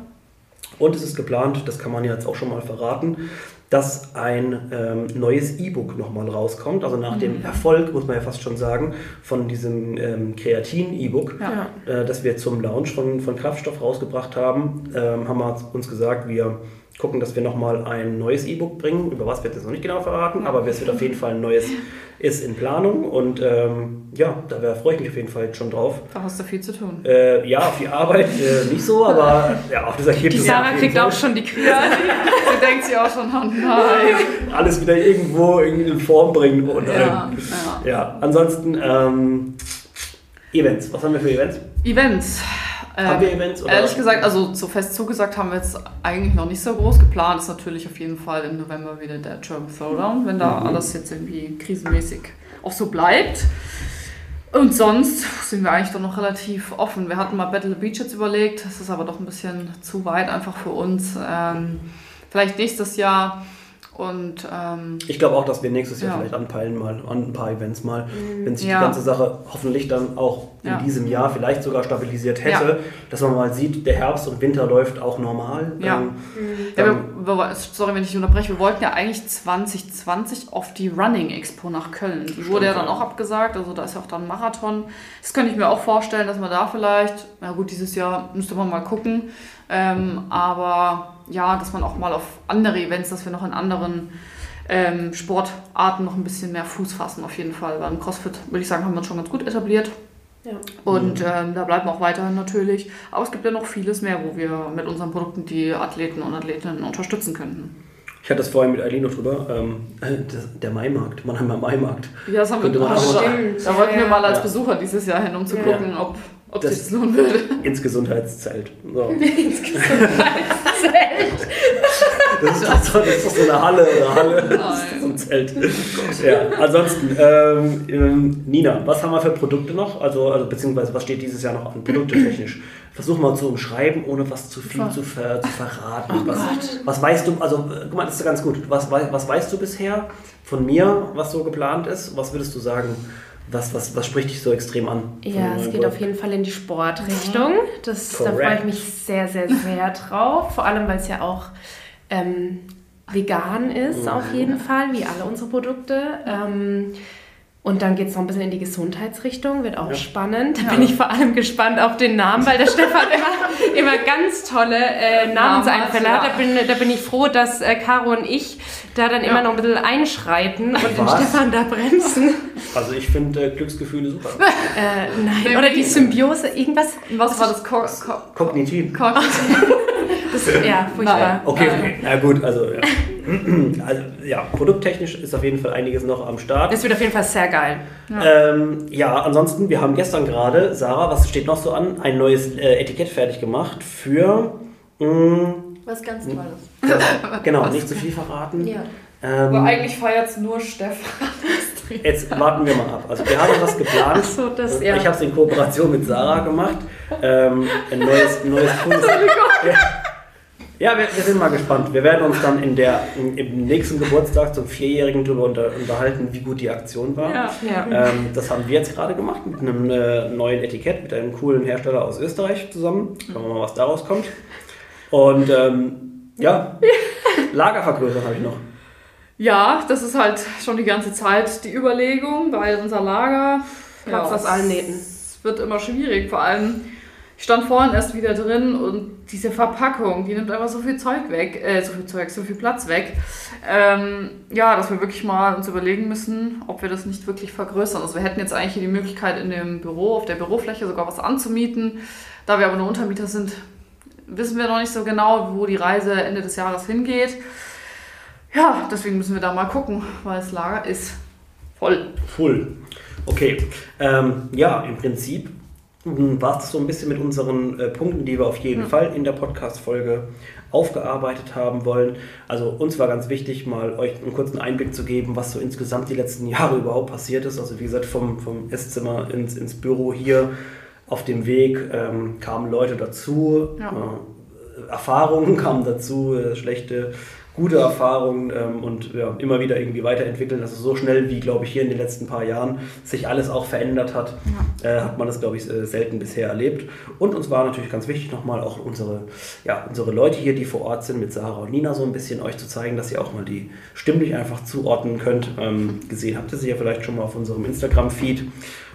Und es ist geplant, das kann man jetzt auch schon mal verraten, dass ein ähm, neues E-Book nochmal rauskommt. Also nach mhm. dem Erfolg, muss man ja fast schon sagen, von diesem ähm, Kreatin-E-Book, ja. äh, das wir zum Launch von, von Kraftstoff rausgebracht haben, ähm, haben wir uns gesagt, wir gucken, dass wir nochmal ein neues E-Book bringen. Über was wird es noch nicht genau verraten, aber es wird auf jeden Fall ein neues ist in Planung und ähm, ja, da freue ich mich auf jeden Fall schon drauf. Da hast du viel zu tun. Äh, ja, auf die Arbeit äh, nicht so, aber ja, auf das Ergebnis. Die Sarah kriegt Fall. auch schon die Krise. sie denkt sich auch schon, oh nein. Alles wieder irgendwo in Form bringen. Und, ja, ähm, ja. ja, ansonsten ähm, Events. Was haben wir für Events? Events. Haben wir ähm, Events? Oder? Ehrlich gesagt, also so fest zugesagt haben wir jetzt eigentlich noch nicht so groß. Geplant ist natürlich auf jeden Fall im November wieder der German Throwdown, wenn da mhm. alles jetzt irgendwie krisenmäßig auch so bleibt. Und sonst sind wir eigentlich doch noch relativ offen. Wir hatten mal Battle the Beach jetzt überlegt, das ist aber doch ein bisschen zu weit einfach für uns. Ähm, vielleicht nächstes Jahr und, ähm, ich glaube auch, dass wir nächstes Jahr ja. vielleicht anpeilen mal an ein paar Events mal, mhm. wenn sich ja. die ganze Sache hoffentlich dann auch in ja. diesem Jahr vielleicht sogar stabilisiert hätte, dass man mal sieht, der Herbst und Winter läuft auch normal. Ja. Ähm, mhm. wir, sorry, wenn ich unterbreche, wir wollten ja eigentlich 2020 auf die Running Expo nach Köln. Die wurde ja dann auch abgesagt, also da ist ja auch dann Marathon. Das könnte ich mir auch vorstellen, dass man da vielleicht, na gut, dieses Jahr müsste man mal gucken, ähm, aber ja, dass man auch mal auf andere Events, dass wir noch in anderen ähm, Sportarten noch ein bisschen mehr Fuß fassen, auf jeden Fall. Beim CrossFit, würde ich sagen, haben wir uns schon ganz gut etabliert. Ja. Und mhm. ähm, da bleiben wir auch weiterhin natürlich. Aber es gibt ja noch vieles mehr, wo wir mit unseren Produkten die Athleten und Athletinnen unterstützen könnten. Ich hatte das vorhin mit Eileen noch drüber. Ähm, der Maimarkt, Mannheimer Maimarkt. Ja, das haben wir auch stimmt. Da wollten wir mal als Besucher dieses Jahr hin, um zu gucken, ob ob das, sich das lohnen würde. Ins Gesundheitszelt. So. ins Gesundheitszelt. Das, ist doch so, das ist doch so eine Halle oder Halle. Das ist so ein Zelt. Ja, ansonsten, ähm, ähm, Nina, was haben wir für Produkte noch? Also, also beziehungsweise was steht dieses Jahr noch an Produkte technisch? Versuch mal zu umschreiben, ohne was zu viel zu, ver, zu verraten. Oh was, was weißt du, also guck mal, das ist ganz gut. Was, was weißt du bisher von mir, was so geplant ist? Was würdest du sagen? Was, was, was spricht dich so extrem an? Ja, es geht auf jeden Fall in die Sportrichtung. Das, da freue ich mich sehr, sehr, sehr drauf. Vor allem, weil es ja auch ähm, vegan ist, auf jeden Fall, wie alle unsere Produkte. Ähm, und dann geht es noch ein bisschen in die Gesundheitsrichtung, wird auch ja. spannend. Da ja. bin ich vor allem gespannt auf den Namen, weil der Stefan immer, immer ganz tolle äh, Namenseinfälle hat. Da bin, da bin ich froh, dass äh, Caro und ich da dann ja. immer noch ein bisschen einschreiten und den Stefan da bremsen. Also ich finde äh, Glücksgefühle super. äh, nein, oder die Symbiose, irgendwas. Was war das? Ko Ko Kognitiv. Kognitiv. das, ja, furchtbar. Okay, okay, na gut, also ja. Also ja, produkttechnisch ist auf jeden Fall einiges noch am Start. Das wird auf jeden Fall sehr geil. Ja, ähm, ja ansonsten, wir haben gestern gerade, Sarah, was steht noch so an? Ein neues äh, Etikett fertig gemacht für. Mh, mm, was ganz Tolles. Ja, genau, nicht zu viel verraten. Ja. Ähm, Aber eigentlich feiert es nur Stefan. Jetzt warten wir mal ab. Also wir haben was geplant. So, das, ja. Ich habe es in Kooperation mit Sarah gemacht. Ähm, ein neues, neues cooles. Ja. Wir, wir, sind mal gespannt. Wir werden uns dann in der, im nächsten Geburtstag zum Vierjährigen darüber unter, unterhalten, wie gut die Aktion war. Ja, ja. Ähm, das haben wir jetzt gerade gemacht mit einem äh, neuen Etikett, mit einem coolen Hersteller aus Österreich zusammen. Schauen wir mal, was daraus kommt. Und ähm, ja, Lagervergrößerung habe ich noch. Ja, das ist halt schon die ganze Zeit die Überlegung, weil unser Lager platzt ja, aus allen Nähten. Es wird immer schwierig, vor allem ich stand vorhin erst wieder drin und diese Verpackung, die nimmt einfach so viel Zeug weg, äh, so viel Zeug, so viel Platz weg. Ähm, ja, dass wir wirklich mal uns überlegen müssen, ob wir das nicht wirklich vergrößern. Also wir hätten jetzt eigentlich hier die Möglichkeit in dem Büro, auf der Bürofläche sogar was anzumieten. Da wir aber nur Untermieter sind, wissen wir noch nicht so genau, wo die Reise Ende des Jahres hingeht. Ja, deswegen müssen wir da mal gucken, weil das Lager ist voll. Voll. Okay. Ähm, ja, im Prinzip war es so ein bisschen mit unseren äh, Punkten, die wir auf jeden mhm. Fall in der Podcast-Folge aufgearbeitet haben wollen. Also uns war ganz wichtig, mal euch einen kurzen Einblick zu geben, was so insgesamt die letzten Jahre überhaupt passiert ist. Also wie gesagt, vom, vom Esszimmer ins, ins Büro hier auf dem Weg ähm, kamen Leute dazu, ja. äh, Erfahrungen kamen dazu, äh, schlechte gute Erfahrungen ähm, und ja, immer wieder irgendwie weiterentwickeln. Also so schnell wie, glaube ich, hier in den letzten paar Jahren sich alles auch verändert hat, ja. äh, hat man das, glaube ich, äh, selten bisher erlebt. Und uns war natürlich ganz wichtig, nochmal auch unsere, ja, unsere Leute hier, die vor Ort sind, mit Sarah und Nina so ein bisschen euch zu zeigen, dass ihr auch mal die stimmlich einfach zuordnen könnt. Ähm, gesehen habt ihr sie ja vielleicht schon mal auf unserem Instagram-Feed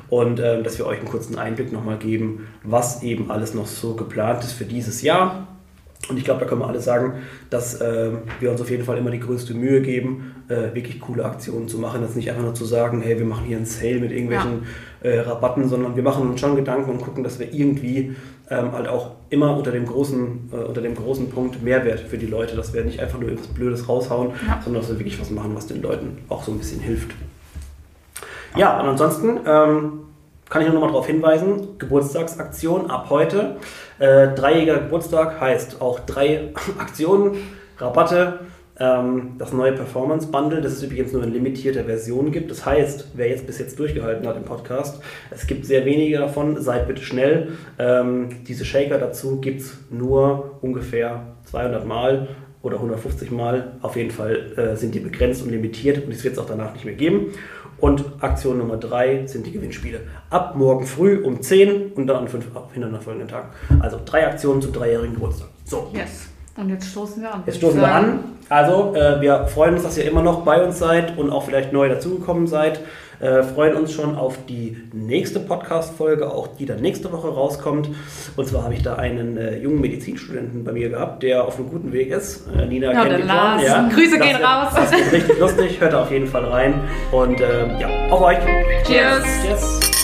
und äh, dass wir euch einen kurzen Einblick nochmal geben, was eben alles noch so geplant ist für dieses Jahr. Und ich glaube, da können wir alle sagen, dass äh, wir uns auf jeden Fall immer die größte Mühe geben, äh, wirklich coole Aktionen zu machen. Jetzt nicht einfach nur zu sagen, hey, wir machen hier einen Sale mit irgendwelchen ja. äh, Rabatten, sondern wir machen uns schon Gedanken und gucken, dass wir irgendwie ähm, halt auch immer unter dem, großen, äh, unter dem großen Punkt Mehrwert für die Leute, dass wir nicht einfach nur etwas Blödes raushauen, ja. sondern dass wir wirklich was machen, was den Leuten auch so ein bisschen hilft. Ja, und ansonsten ähm, kann ich nur noch mal darauf hinweisen, Geburtstagsaktion ab heute. Äh, dreijähriger Geburtstag heißt auch drei Aktionen, Rabatte, ähm, das neue Performance Bundle, das es übrigens nur in limitierter Version gibt. Das heißt, wer jetzt bis jetzt durchgehalten hat im Podcast, es gibt sehr wenige davon, seid bitte schnell. Ähm, diese Shaker dazu gibt es nur ungefähr 200 Mal oder 150 Mal. Auf jeden Fall äh, sind die begrenzt und limitiert und es wird es auch danach nicht mehr geben. Und Aktion Nummer 3 sind die Gewinnspiele. Ab morgen früh um 10 und dann an fünf folgenden Tagen. Also drei Aktionen zum dreijährigen Geburtstag. So. Yes. Und jetzt stoßen wir an. Jetzt stoßen wir an. Also, äh, wir freuen uns, dass ihr immer noch bei uns seid und auch vielleicht neu dazugekommen seid. Äh, freuen uns schon auf die nächste Podcast-Folge, auch die dann nächste Woche rauskommt. Und zwar habe ich da einen äh, jungen Medizinstudenten bei mir gehabt, der auf einem guten Weg ist. Äh, Nina ja, kennt ihn schon. Ja. Grüße das gehen raus. Das ist richtig lustig. Hört auf jeden Fall rein. Und ähm, ja, auf euch. Cheers. Cheers.